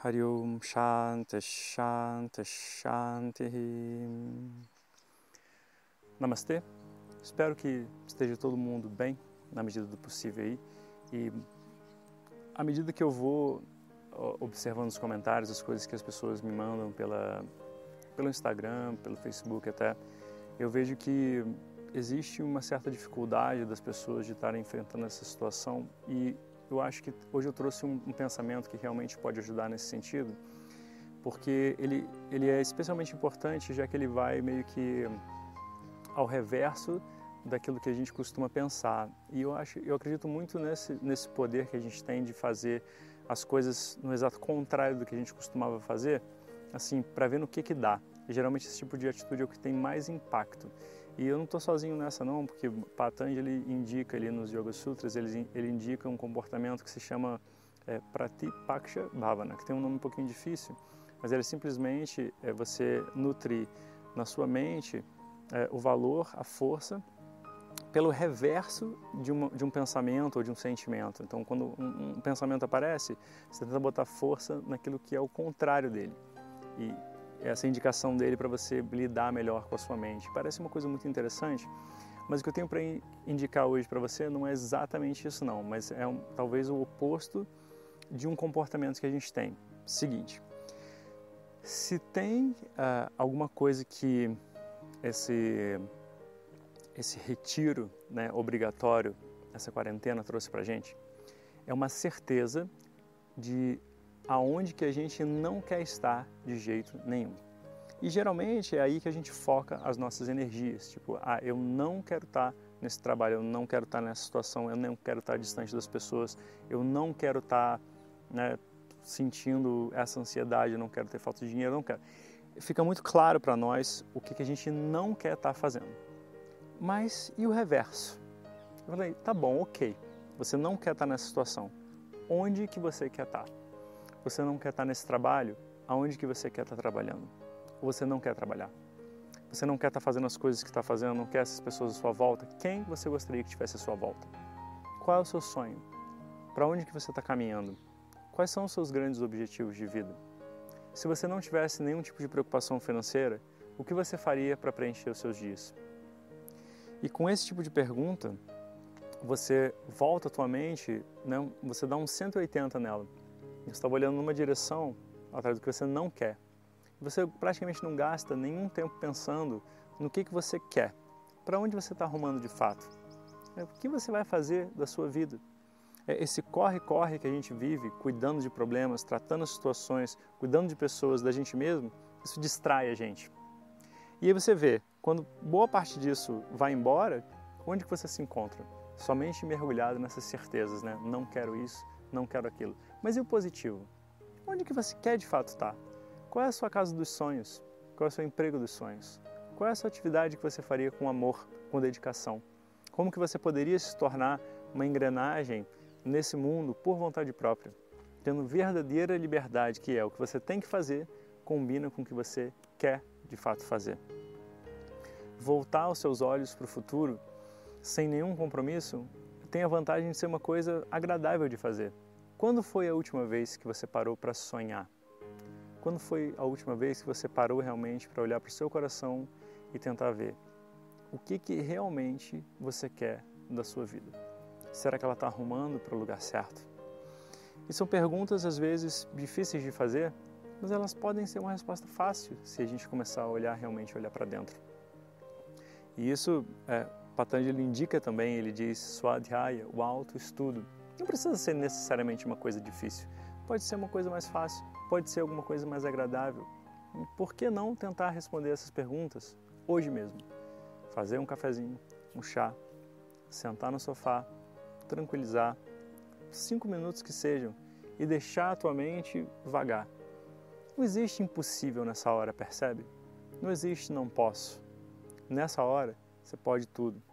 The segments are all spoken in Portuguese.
Hari Om Shanti Shanti Shanti Namastê. Espero que esteja todo mundo bem na medida do possível aí e à medida que eu vou observando os comentários, as coisas que as pessoas me mandam pela pelo Instagram, pelo Facebook até, eu vejo que existe uma certa dificuldade das pessoas de estarem enfrentando essa situação e eu acho que hoje eu trouxe um, um, pensamento que realmente pode ajudar nesse sentido, porque ele, ele é especialmente importante já que ele vai meio que ao reverso daquilo que a gente costuma pensar. E eu acho, eu acredito muito nesse nesse poder que a gente tem de fazer as coisas no exato contrário do que a gente costumava fazer, assim, para ver no que que dá. E geralmente esse tipo de atitude é o que tem mais impacto. E eu não estou sozinho nessa não, porque Patanjali indica ali nos Yoga Sutras, ele, ele indica um comportamento que se chama é, Pratipaksha Bhavana, que tem um nome um pouquinho difícil, mas ele simplesmente é você nutrir na sua mente é, o valor, a força, pelo reverso de, uma, de um pensamento ou de um sentimento. Então, quando um, um pensamento aparece, você tenta botar força naquilo que é o contrário dele. E essa indicação dele para você lidar melhor com a sua mente. Parece uma coisa muito interessante, mas o que eu tenho para indicar hoje para você não é exatamente isso não, mas é um, talvez o oposto de um comportamento que a gente tem. Seguinte, se tem uh, alguma coisa que esse esse retiro né, obrigatório, essa quarentena trouxe para gente, é uma certeza de aonde que a gente não quer estar de jeito nenhum. E geralmente é aí que a gente foca as nossas energias, tipo, ah, eu não quero estar nesse trabalho, eu não quero estar nessa situação, eu não quero estar distante das pessoas, eu não quero estar né, sentindo essa ansiedade, eu não quero ter falta de dinheiro, eu não quero. Fica muito claro para nós o que, que a gente não quer estar fazendo. Mas e o reverso? Eu falei, tá bom, ok, você não quer estar nessa situação. Onde que você quer estar? Você não quer estar nesse trabalho? Aonde que você quer estar trabalhando? Ou você não quer trabalhar? Você não quer estar fazendo as coisas que está fazendo, não quer essas pessoas à sua volta? Quem você gostaria que tivesse à sua volta? Qual é o seu sonho? Para onde que você está caminhando? Quais são os seus grandes objetivos de vida? Se você não tivesse nenhum tipo de preocupação financeira, o que você faria para preencher os seus dias? E com esse tipo de pergunta, você volta a tua mente, né? você dá um 180 nela você estava olhando numa direção atrás do que você não quer. Você praticamente não gasta nenhum tempo pensando no que, que você quer, para onde você está arrumando de fato, é, o que você vai fazer da sua vida. É, esse corre-corre que a gente vive, cuidando de problemas, tratando situações, cuidando de pessoas, da gente mesmo, isso distrai a gente. E aí você vê, quando boa parte disso vai embora, onde que você se encontra? Somente mergulhado nessas certezas, né? Não quero isso, não quero aquilo. Mas e o positivo? Onde que você quer de fato estar? Qual é a sua casa dos sonhos? Qual é o seu emprego dos sonhos? Qual é a sua atividade que você faria com amor, com dedicação? Como que você poderia se tornar uma engrenagem nesse mundo por vontade própria, tendo verdadeira liberdade, que é o que você tem que fazer, combina com o que você quer de fato fazer. Voltar os seus olhos para o futuro sem nenhum compromisso tem a vantagem de ser uma coisa agradável de fazer. Quando foi a última vez que você parou para sonhar? Quando foi a última vez que você parou realmente para olhar para o seu coração e tentar ver o que, que realmente você quer da sua vida? Será que ela está arrumando para o lugar certo? E são perguntas às vezes difíceis de fazer, mas elas podem ser uma resposta fácil se a gente começar a olhar realmente olhar para dentro. E isso é, Patanjali indica também, ele diz Swadhyaya, o autoestudo. Não precisa ser necessariamente uma coisa difícil. Pode ser uma coisa mais fácil, pode ser alguma coisa mais agradável. Por que não tentar responder essas perguntas hoje mesmo? Fazer um cafezinho, um chá, sentar no sofá, tranquilizar, cinco minutos que sejam, e deixar a tua mente vagar. Não existe impossível nessa hora, percebe? Não existe não posso. Nessa hora, você pode tudo.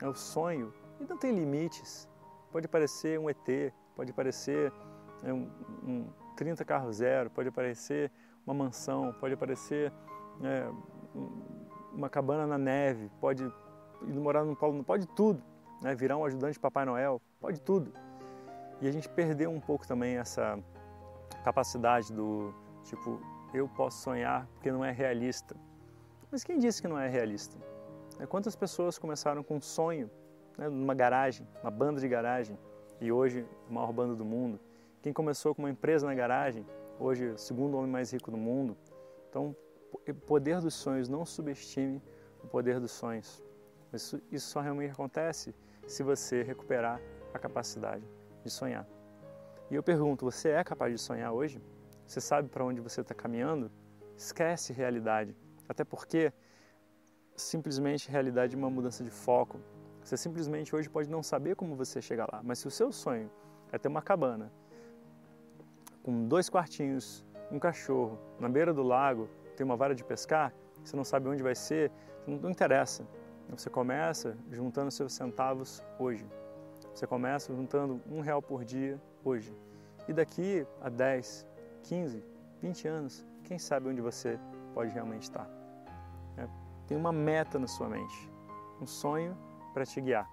É o sonho e não tem limites. Pode parecer um ET, pode parecer é, um, um 30 carro zero, pode parecer uma mansão, pode parecer é, uma cabana na neve, pode ir morar no polo, pode tudo, né? virar um ajudante de Papai Noel, pode tudo. E a gente perdeu um pouco também essa capacidade do tipo, eu posso sonhar porque não é realista. Mas quem disse que não é realista? É, quantas pessoas começaram com um sonho, né, numa garagem, uma banda de garagem, e hoje a maior banda do mundo? Quem começou com uma empresa na garagem, hoje o segundo homem mais rico do mundo? Então, o poder dos sonhos, não subestime o poder dos sonhos. Isso, isso só realmente acontece se você recuperar a capacidade de sonhar. E eu pergunto, você é capaz de sonhar hoje? Você sabe para onde você está caminhando? Esquece realidade. Até porque simplesmente realidade é uma mudança de foco. Você simplesmente hoje pode não saber como você chegar lá, mas se o seu sonho é ter uma cabana com dois quartinhos, um cachorro, na beira do lago, tem uma vara de pescar, você não sabe onde vai ser, não interessa. Você começa juntando seus centavos hoje. Você começa juntando um real por dia hoje. E daqui a 10, 15, 20 anos, quem sabe onde você pode realmente estar. É, tem uma meta na sua mente, um sonho para te guiar.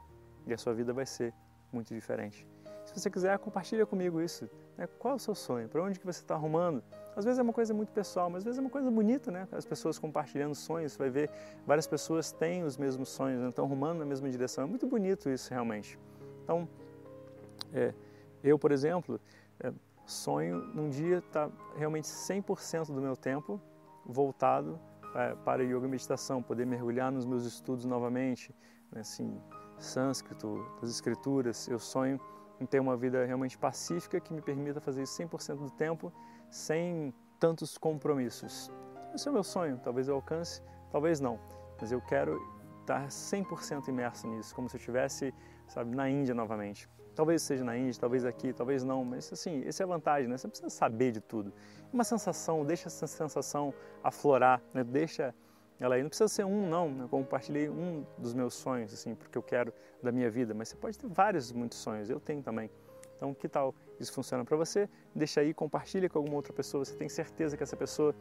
E a sua vida vai ser muito diferente. Se você quiser, compartilha comigo isso. Né? Qual é o seu sonho? Para onde que você está arrumando? Às vezes é uma coisa muito pessoal, mas às vezes é uma coisa bonita, né? As pessoas compartilhando sonhos, você vai ver várias pessoas têm os mesmos sonhos, né? estão arrumando na mesma direção. É muito bonito isso realmente. Então, é, eu, por exemplo, é, sonho num dia estar tá realmente 100% do meu tempo voltado para yoga e meditação, poder mergulhar nos meus estudos novamente, né? assim, sânscrito, das escrituras. Eu sonho em ter uma vida realmente pacífica que me permita fazer isso 100% do tempo sem tantos compromissos. Esse é o meu sonho, talvez eu alcance, talvez não, mas eu quero estar 100% imerso nisso, como se eu estivesse, sabe, na Índia novamente. Talvez seja na Índia, talvez aqui, talvez não, mas assim, essa é a vantagem, né? Você não precisa saber de tudo. Uma sensação, deixa essa sensação aflorar, né? Deixa ela aí. Não precisa ser um, não. Eu compartilhei um dos meus sonhos, assim, porque eu quero da minha vida, mas você pode ter vários, muitos sonhos. Eu tenho também. Então, que tal isso funciona para você? Deixa aí, compartilha com alguma outra pessoa. Você tem certeza que essa pessoa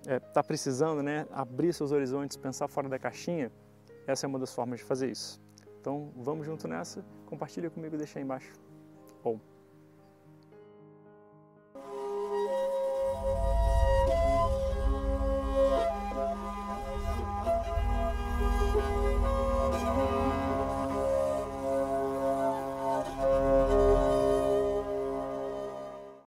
está é, tá precisando, né? Abrir seus horizontes, pensar fora da caixinha. Essa é uma das formas de fazer isso. Então, vamos junto nessa. Compartilha comigo, deixa aí embaixo. Bom.